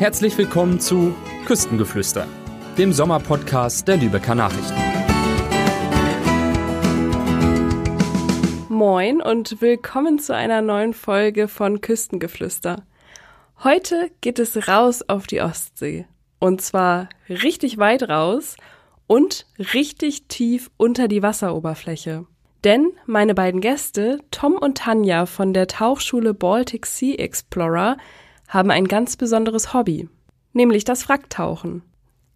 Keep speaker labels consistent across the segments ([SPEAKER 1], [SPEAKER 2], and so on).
[SPEAKER 1] Herzlich willkommen zu Küstengeflüster, dem Sommerpodcast der Lübecker Nachrichten.
[SPEAKER 2] Moin und willkommen zu einer neuen Folge von Küstengeflüster. Heute geht es raus auf die Ostsee. Und zwar richtig weit raus und richtig tief unter die Wasseroberfläche. Denn meine beiden Gäste, Tom und Tanja von der Tauchschule Baltic Sea Explorer, haben ein ganz besonderes Hobby, nämlich das Wracktauchen.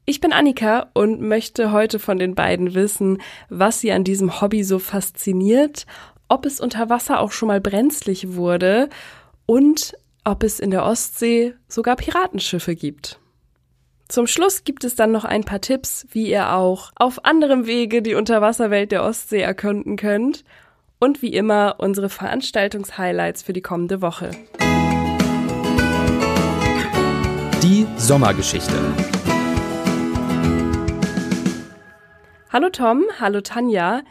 [SPEAKER 2] Ich bin Annika und möchte heute von den beiden wissen, was sie an diesem Hobby so fasziniert, ob es unter Wasser auch schon mal brenzlig wurde und ob es in der Ostsee sogar Piratenschiffe gibt. Zum Schluss gibt es dann noch ein paar Tipps, wie ihr auch auf anderem Wege die Unterwasserwelt der Ostsee erkunden könnt und wie immer unsere Veranstaltungshighlights für die kommende Woche.
[SPEAKER 1] Sommergeschichte.
[SPEAKER 2] Hallo Tom, hallo Tanja.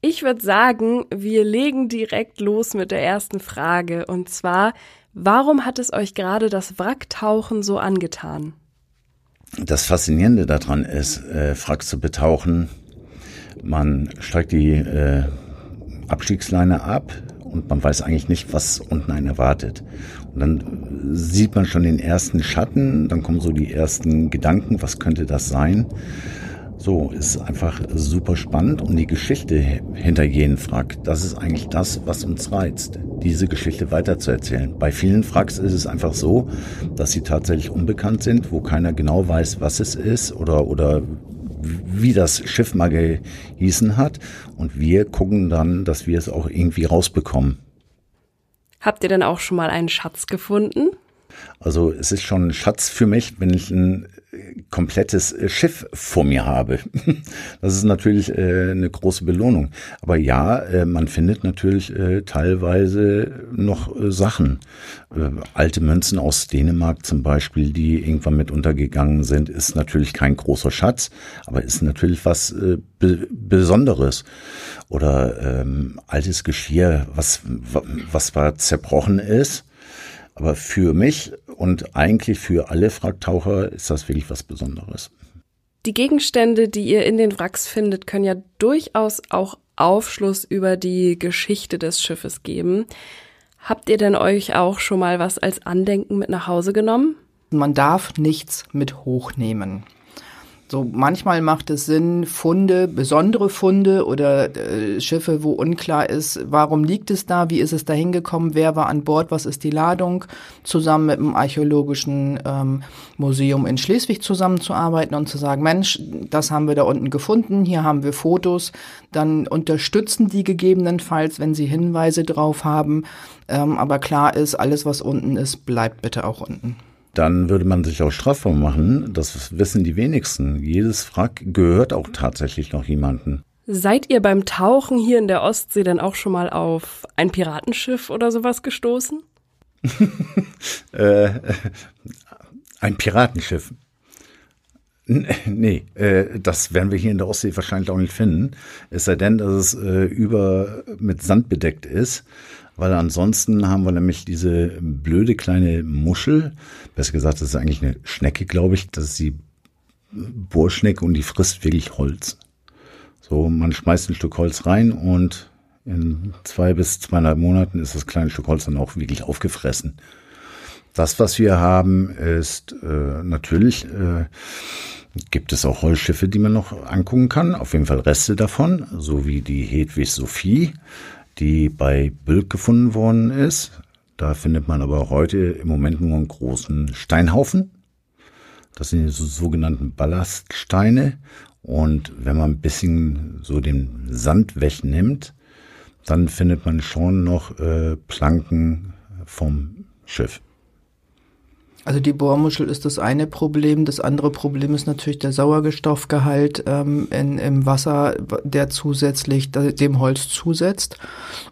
[SPEAKER 2] Ich würde sagen, wir legen direkt los mit der ersten Frage. Und zwar, warum hat es euch gerade das Wracktauchen so angetan?
[SPEAKER 3] Das Faszinierende daran ist, äh, Wrack zu betauchen. Man steigt die äh, Abstiegsleine ab und man weiß eigentlich nicht, was unten einen erwartet. Und dann sieht man schon den ersten Schatten, dann kommen so die ersten Gedanken, was könnte das sein? So, ist einfach super spannend und die Geschichte hinter jedem Frack, das ist eigentlich das, was uns reizt, diese Geschichte weiterzuerzählen. Bei vielen Fracks ist es einfach so, dass sie tatsächlich unbekannt sind, wo keiner genau weiß, was es ist oder, oder wie das Schiff mal gehießen hat. Und wir gucken dann, dass wir es auch irgendwie rausbekommen.
[SPEAKER 2] Habt ihr denn auch schon mal einen Schatz gefunden?
[SPEAKER 3] Also es ist schon ein Schatz für mich, wenn ich ein komplettes Schiff vor mir habe. Das ist natürlich äh, eine große Belohnung. Aber ja, äh, man findet natürlich äh, teilweise noch äh, Sachen. Äh, alte Münzen aus Dänemark zum Beispiel, die irgendwann mit untergegangen sind, ist natürlich kein großer Schatz, aber ist natürlich was äh, Be Besonderes. Oder ähm, altes Geschirr, was, was zerbrochen ist, aber für mich und eigentlich für alle Wracktaucher ist das wirklich was Besonderes.
[SPEAKER 2] Die Gegenstände, die ihr in den Wracks findet, können ja durchaus auch Aufschluss über die Geschichte des Schiffes geben. Habt ihr denn euch auch schon mal was als Andenken mit nach Hause genommen?
[SPEAKER 4] Man darf nichts mit hochnehmen. So manchmal macht es Sinn, Funde, besondere Funde oder äh, Schiffe, wo unklar ist, warum liegt es da, wie ist es da hingekommen, wer war an Bord, was ist die Ladung, zusammen mit dem archäologischen ähm, Museum in Schleswig zusammenzuarbeiten und zu sagen, Mensch, das haben wir da unten gefunden, hier haben wir Fotos, dann unterstützen die gegebenenfalls, wenn sie Hinweise drauf haben. Ähm, aber klar ist, alles was unten ist, bleibt bitte auch unten
[SPEAKER 3] dann würde man sich auch strafbar machen. Das wissen die wenigsten. Jedes Wrack gehört auch tatsächlich noch jemanden.
[SPEAKER 2] Seid ihr beim Tauchen hier in der Ostsee denn auch schon mal auf ein Piratenschiff oder sowas gestoßen?
[SPEAKER 3] äh, ein Piratenschiff. Nee, äh, das werden wir hier in der Ostsee wahrscheinlich auch nicht finden. Es sei denn, dass es äh, über mit Sand bedeckt ist weil ansonsten haben wir nämlich diese blöde kleine Muschel, besser gesagt, das ist eigentlich eine Schnecke, glaube ich, das ist die Bohrschnecke und die frisst wirklich Holz. So, man schmeißt ein Stück Holz rein und in zwei bis zweieinhalb Monaten ist das kleine Stück Holz dann auch wirklich aufgefressen. Das, was wir haben, ist äh, natürlich, äh, gibt es auch Holzschiffe, die man noch angucken kann. Auf jeden Fall Reste davon, so wie die Hedwig Sophie die bei Bülk gefunden worden ist. Da findet man aber heute im Moment nur einen großen Steinhaufen. Das sind die sogenannten Ballaststeine. Und wenn man ein bisschen so den Sand wegnimmt, dann findet man schon noch äh, Planken vom Schiff.
[SPEAKER 4] Also die Bohrmuschel ist das eine Problem. Das andere Problem ist natürlich der Sauerstoffgehalt ähm, in, im Wasser, der zusätzlich dem Holz zusetzt.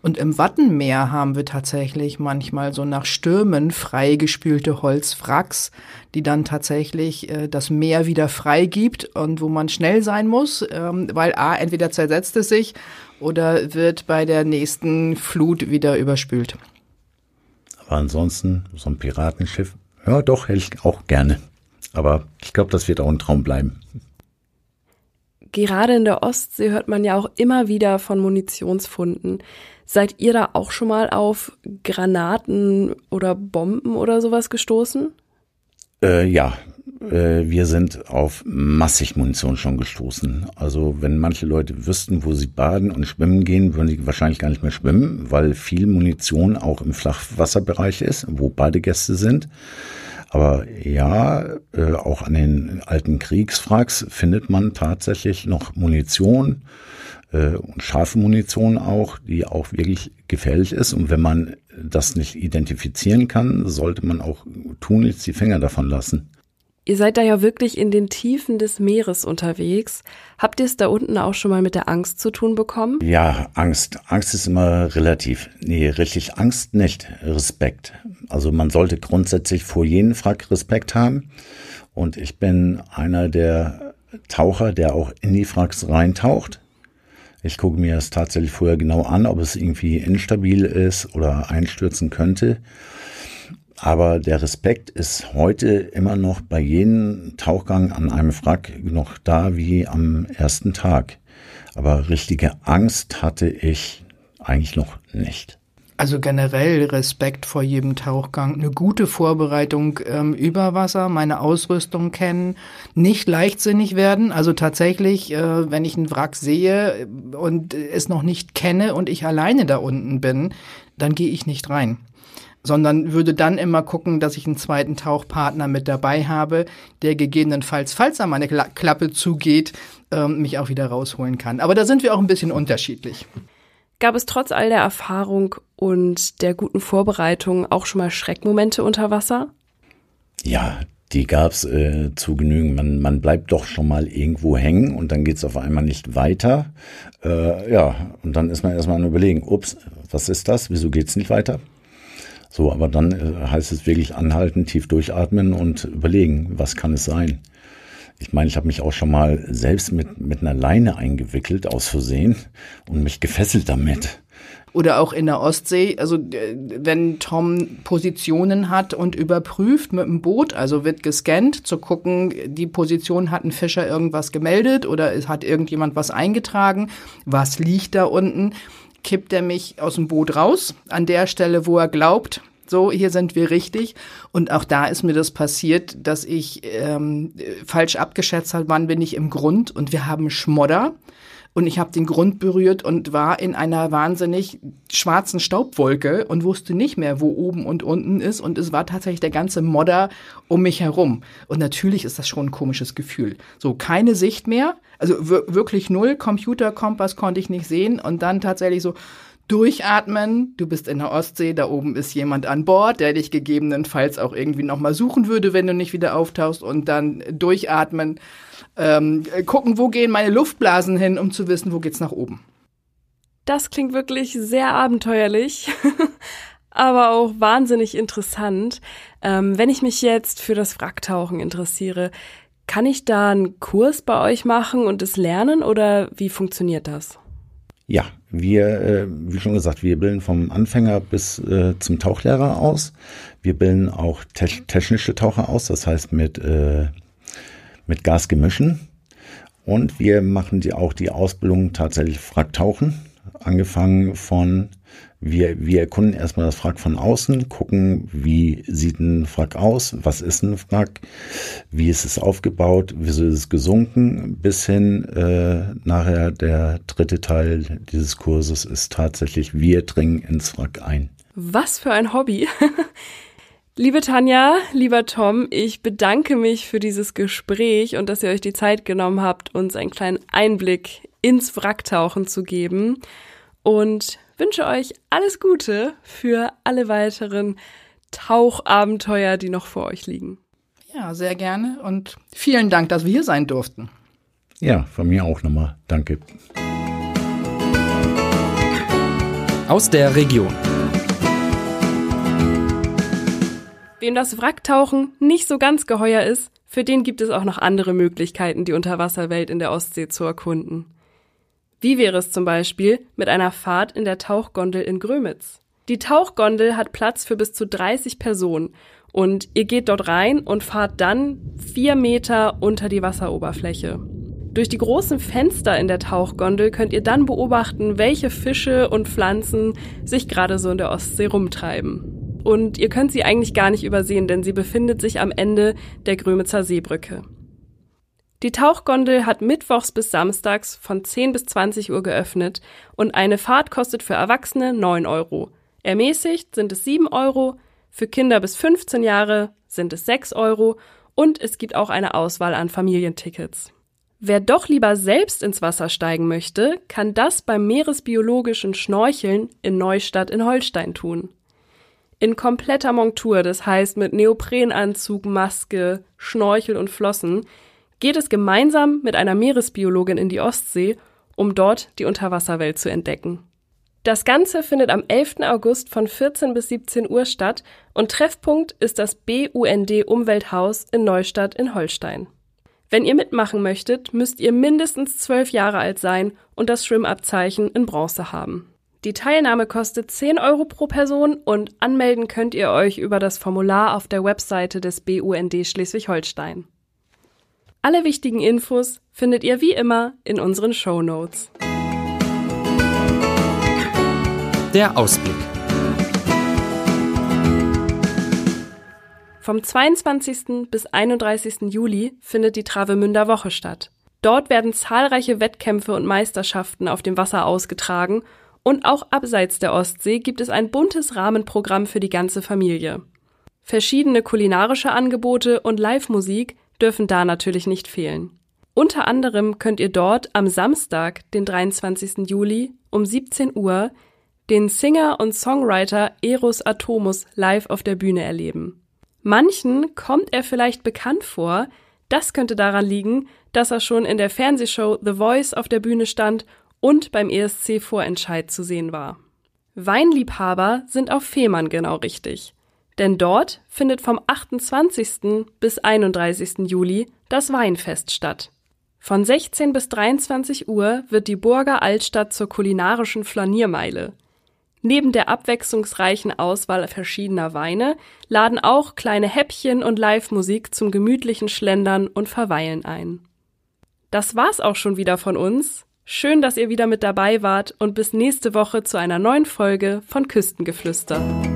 [SPEAKER 4] Und im Wattenmeer haben wir tatsächlich manchmal so nach Stürmen freigespülte Holzwracks, die dann tatsächlich äh, das Meer wieder freigibt und wo man schnell sein muss, ähm, weil a entweder zersetzt es sich oder wird bei der nächsten Flut wieder überspült.
[SPEAKER 3] Aber ansonsten so ein Piratenschiff Ja, doch, hätte ich auch gerne. Aber ich glaube, das wird auch ein Traum bleiben.
[SPEAKER 2] Gerade in der Ostsee hört man ja auch immer wieder von Munitionsfunden. Seid ihr da auch schon mal auf Granaten oder Bomben oder sowas gestoßen?
[SPEAKER 3] Äh, ja, äh, wir sind auf massig Munition schon gestoßen. Also wenn manche Leute wüssten, wo sie baden und schwimmen gehen, würden sie wahrscheinlich gar nicht mehr schwimmen, weil viel Munition auch im Flachwasserbereich ist, wo Badegäste sind. Aber ja, äh, auch an den alten Kriegswracks findet man tatsächlich noch Munition äh, und scharfe Munition auch, die auch wirklich gefährlich ist. Und wenn man das nicht identifizieren kann, sollte man auch tunlichst die Finger davon lassen.
[SPEAKER 2] Ihr seid da ja wirklich in den Tiefen des Meeres unterwegs. Habt ihr es da unten auch schon mal mit der Angst zu tun bekommen?
[SPEAKER 3] Ja, Angst. Angst ist immer relativ. Nee, richtig Angst nicht. Respekt. Also man sollte grundsätzlich vor jedem Frack Respekt haben. Und ich bin einer der Taucher, der auch in die Fracks reintaucht. Ich gucke mir das tatsächlich vorher genau an, ob es irgendwie instabil ist oder einstürzen könnte. Aber der Respekt ist heute immer noch bei jedem Tauchgang an einem Wrack noch da wie am ersten Tag. Aber richtige Angst hatte ich eigentlich noch nicht.
[SPEAKER 4] Also generell Respekt vor jedem Tauchgang, eine gute Vorbereitung ähm, über Wasser, meine Ausrüstung kennen, nicht leichtsinnig werden. Also tatsächlich, äh, wenn ich einen Wrack sehe und es noch nicht kenne und ich alleine da unten bin, dann gehe ich nicht rein sondern würde dann immer gucken, dass ich einen zweiten Tauchpartner mit dabei habe, der gegebenenfalls, falls er meine Klappe zugeht, ähm, mich auch wieder rausholen kann. Aber da sind wir auch ein bisschen unterschiedlich.
[SPEAKER 2] Gab es trotz all der Erfahrung und der guten Vorbereitung auch schon mal Schreckmomente unter Wasser?
[SPEAKER 3] Ja, die gab's äh, zu genügen. Man, man bleibt doch schon mal irgendwo hängen und dann geht's auf einmal nicht weiter. Äh, ja, und dann ist man erstmal an überlegen, ups, was ist das? Wieso geht's nicht weiter? So, aber dann äh, heißt es wirklich anhalten, tief durchatmen und überlegen, was kann es sein. Ich meine, ich habe mich auch schon mal selbst mit, mit einer Leine eingewickelt aus Versehen und mich gefesselt damit.
[SPEAKER 4] Oder auch in der Ostsee, also wenn Tom Positionen hat und überprüft mit dem Boot, also wird gescannt, zu gucken, die Position hat ein Fischer irgendwas gemeldet oder hat irgendjemand was eingetragen, was liegt da unten kippt er mich aus dem Boot raus, an der Stelle, wo er glaubt, so, hier sind wir richtig. Und auch da ist mir das passiert, dass ich ähm, falsch abgeschätzt habe, wann bin ich im Grund und wir haben Schmodder und ich habe den Grund berührt und war in einer wahnsinnig schwarzen Staubwolke und wusste nicht mehr, wo oben und unten ist und es war tatsächlich der ganze Modder um mich herum. Und natürlich ist das schon ein komisches Gefühl. So keine Sicht mehr, also wirklich null Computerkompass konnte ich nicht sehen und dann tatsächlich so durchatmen. Du bist in der Ostsee, da oben ist jemand an Bord, der dich gegebenenfalls auch irgendwie nochmal suchen würde, wenn du nicht wieder auftauchst und dann durchatmen ähm, gucken, wo gehen meine Luftblasen hin, um zu wissen, wo geht's nach oben.
[SPEAKER 2] Das klingt wirklich sehr abenteuerlich, aber auch wahnsinnig interessant. Ähm, wenn ich mich jetzt für das Wracktauchen interessiere, kann ich da einen Kurs bei euch machen und es lernen oder wie funktioniert das?
[SPEAKER 3] Ja, wir, äh, wie schon gesagt, wir bilden vom Anfänger bis äh, zum Tauchlehrer aus. Wir bilden auch te technische Taucher aus, das heißt mit äh, mit Gasgemischen. Und wir machen die auch die Ausbildung tatsächlich Wracktauchen. Angefangen von, wir, wir erkunden erstmal das Wrack von außen, gucken, wie sieht ein Wrack aus, was ist ein Wrack, wie ist es aufgebaut, wie ist es gesunken, bis hin äh, nachher der dritte Teil dieses Kurses ist tatsächlich, wir dringen ins Wrack ein.
[SPEAKER 2] Was für ein Hobby. Liebe Tanja, lieber Tom, ich bedanke mich für dieses Gespräch und dass ihr euch die Zeit genommen habt, uns einen kleinen Einblick ins Wracktauchen zu geben und wünsche euch alles Gute für alle weiteren Tauchabenteuer, die noch vor euch liegen.
[SPEAKER 4] Ja, sehr gerne und vielen Dank, dass wir hier sein durften.
[SPEAKER 3] Ja, von mir auch nochmal. Danke.
[SPEAKER 1] Aus der Region.
[SPEAKER 2] Wem das Wracktauchen nicht so ganz geheuer ist, für den gibt es auch noch andere Möglichkeiten, die Unterwasserwelt in der Ostsee zu erkunden. Wie wäre es zum Beispiel mit einer Fahrt in der Tauchgondel in Grömitz? Die Tauchgondel hat Platz für bis zu 30 Personen Und ihr geht dort rein und fahrt dann vier Meter unter die Wasseroberfläche. Durch die großen Fenster in der Tauchgondel könnt ihr dann beobachten, welche Fische und Pflanzen sich gerade so in der Ostsee rumtreiben. Und ihr könnt sie eigentlich gar nicht übersehen, denn sie befindet sich am Ende der Grömitzer Seebrücke. Die Tauchgondel hat mittwochs bis samstags von 10 bis 20 Uhr geöffnet und eine Fahrt kostet für Erwachsene 9 Euro. Ermäßigt sind es 7 Euro, für Kinder bis 15 Jahre sind es 6 Euro und es gibt auch eine Auswahl an Familientickets. Wer doch lieber selbst ins Wasser steigen möchte, kann das beim meeresbiologischen Schnorcheln in Neustadt in Holstein tun. In kompletter Montur, das heißt mit Neoprenanzug, Maske, Schnorchel und Flossen, geht es gemeinsam mit einer Meeresbiologin in die Ostsee, um dort die Unterwasserwelt zu entdecken. Das Ganze findet am 11. August von 14 bis 17 Uhr statt und Treffpunkt ist das BUND Umwelthaus in Neustadt in Holstein. Wenn ihr mitmachen möchtet, müsst ihr mindestens zwölf Jahre alt sein und das Schwimmabzeichen in Bronze haben. Die Teilnahme kostet 10 Euro pro Person und anmelden könnt ihr euch über das Formular auf der Webseite des BUND Schleswig-Holstein. Alle wichtigen Infos findet ihr wie immer in unseren Show Notes.
[SPEAKER 1] Der Ausblick.
[SPEAKER 2] Vom 22. bis 31. Juli findet die Travemünder Woche statt. Dort werden zahlreiche Wettkämpfe und Meisterschaften auf dem Wasser ausgetragen und auch abseits der Ostsee gibt es ein buntes Rahmenprogramm für die ganze Familie. Verschiedene kulinarische Angebote und Live-Musik dürfen da natürlich nicht fehlen. Unter anderem könnt ihr dort am Samstag, den 23. Juli um 17 Uhr den Singer und Songwriter Eros Atomus live auf der Bühne erleben. Manchen kommt er vielleicht bekannt vor. Das könnte daran liegen, dass er schon in der Fernsehshow The Voice auf der Bühne stand und beim ESC-Vorentscheid zu sehen war. Weinliebhaber sind auf Fehmarn genau richtig. Denn dort findet vom 28. bis 31. Juli das Weinfest statt. Von 16 bis 23 Uhr wird die Burger Altstadt zur kulinarischen Flaniermeile. Neben der abwechslungsreichen Auswahl verschiedener Weine laden auch kleine Häppchen und Live-Musik zum gemütlichen Schlendern und Verweilen ein. Das war's auch schon wieder von uns. Schön, dass ihr wieder mit dabei wart und bis nächste Woche zu einer neuen Folge von Küstengeflüster.